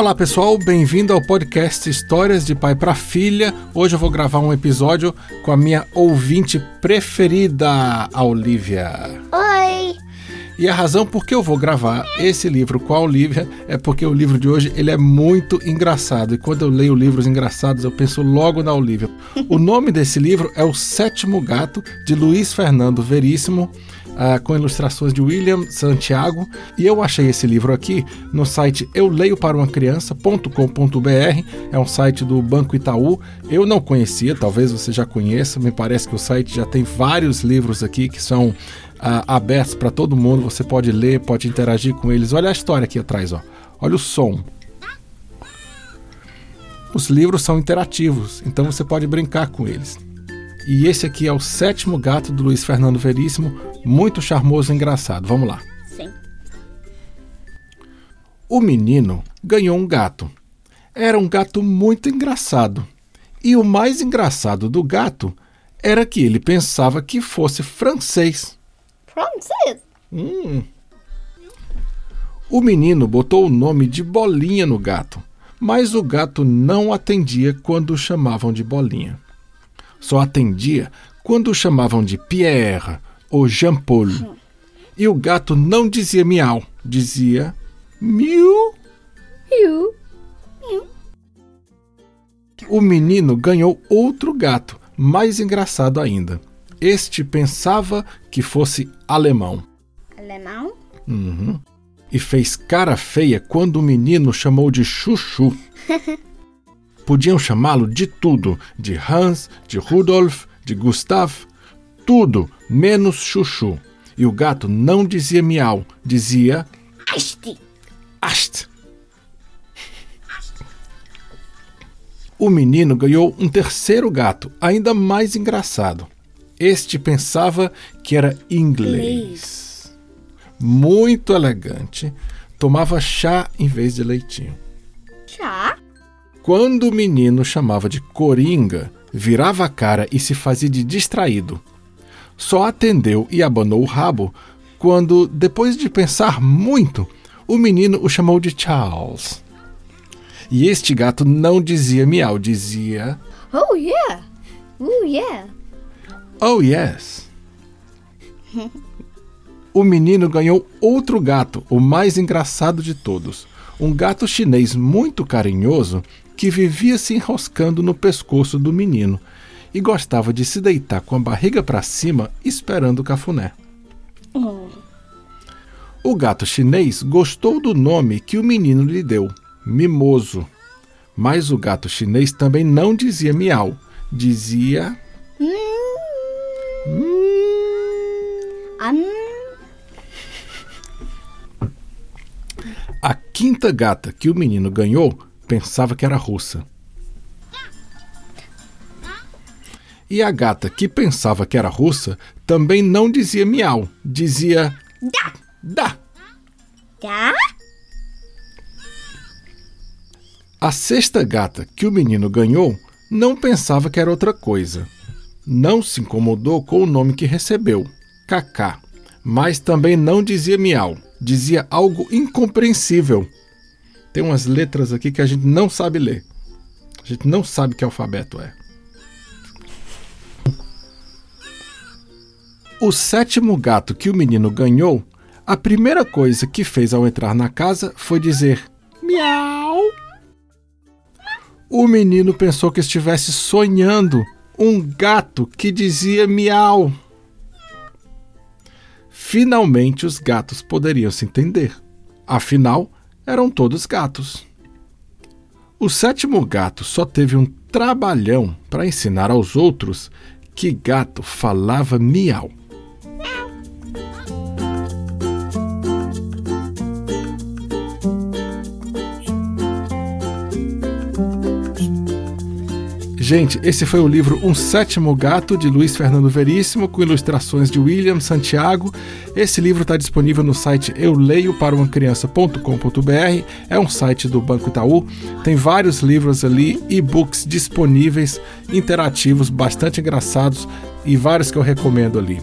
Olá pessoal, bem-vindo ao podcast Histórias de Pai para Filha. Hoje eu vou gravar um episódio com a minha ouvinte preferida, a Olivia. Oi! E a razão por que eu vou gravar esse livro com a Olivia é porque o livro de hoje ele é muito engraçado. E quando eu leio livros engraçados, eu penso logo na Olivia. O nome desse livro é O Sétimo Gato, de Luiz Fernando Veríssimo. Uh, com ilustrações de William Santiago. E eu achei esse livro aqui no site euleioparamacriança.com.br. É um site do Banco Itaú. Eu não conhecia, talvez você já conheça. Me parece que o site já tem vários livros aqui que são uh, abertos para todo mundo. Você pode ler, pode interagir com eles. Olha a história aqui atrás, ó. Olha o som. Os livros são interativos, então você pode brincar com eles. E esse aqui é o sétimo gato do Luiz Fernando Veríssimo, muito charmoso e engraçado. Vamos lá. Sim. O menino ganhou um gato. Era um gato muito engraçado. E o mais engraçado do gato era que ele pensava que fosse francês. Francês? Hum. O menino botou o nome de Bolinha no gato, mas o gato não atendia quando o chamavam de Bolinha. Só atendia quando o chamavam de Pierre ou Jean-Paul. E o gato não dizia miau, dizia miu. Miu. O menino ganhou outro gato, mais engraçado ainda. Este pensava que fosse alemão. Alemão? Uhum. E fez cara feia quando o menino chamou de Chuchu. Podiam chamá-lo de tudo: de Hans, de Rudolf, de Gustav, tudo menos Chuchu. E o gato não dizia miau, dizia Asti. ast. O menino ganhou um terceiro gato, ainda mais engraçado. Este pensava que era inglês. Muito elegante. Tomava chá em vez de leitinho. Chá? Quando o menino chamava de coringa, virava a cara e se fazia de distraído. Só atendeu e abanou o rabo quando, depois de pensar muito, o menino o chamou de Charles. E este gato não dizia miau, dizia Oh, yeah. Oh, yeah. Oh, yes. O menino ganhou outro gato, o mais engraçado de todos. Um gato chinês muito carinhoso que vivia se enroscando no pescoço do menino e gostava de se deitar com a barriga para cima esperando o cafuné. Oh. O gato chinês gostou do nome que o menino lhe deu, Mimoso. Mas o gato chinês também não dizia miau, dizia. Hum. Hum. A quinta gata que o menino ganhou pensava que era russa. E a gata que pensava que era russa também não dizia miau, dizia Da. da. Da? A sexta gata que o menino ganhou não pensava que era outra coisa. Não se incomodou com o nome que recebeu, Cacá, mas também não dizia miau, dizia algo incompreensível. Tem umas letras aqui que a gente não sabe ler. A gente não sabe que alfabeto é. O sétimo gato que o menino ganhou, a primeira coisa que fez ao entrar na casa foi dizer miau. O menino pensou que estivesse sonhando um gato que dizia miau. Finalmente os gatos poderiam se entender. Afinal, eram todos gatos. O sétimo gato só teve um trabalhão para ensinar aos outros que gato falava miau. Gente, esse foi o livro Um Sétimo Gato, de Luiz Fernando Veríssimo, com ilustrações de William Santiago. Esse livro está disponível no site euleioparaumacriança.com.br. É um site do Banco Itaú. Tem vários livros ali, e-books disponíveis, interativos, bastante engraçados e vários que eu recomendo ali.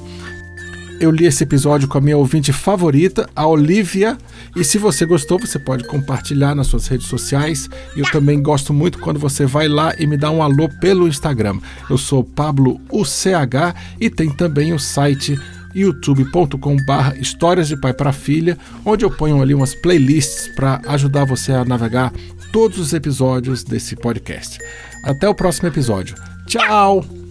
Eu li esse episódio com a minha ouvinte favorita, a Olivia. E se você gostou, você pode compartilhar nas suas redes sociais. Eu também gosto muito quando você vai lá e me dá um alô pelo Instagram. Eu sou Pablo UCH e tem também o site youtube.com/barra Histórias de Pai para Filha, onde eu ponho ali umas playlists para ajudar você a navegar todos os episódios desse podcast. Até o próximo episódio. Tchau!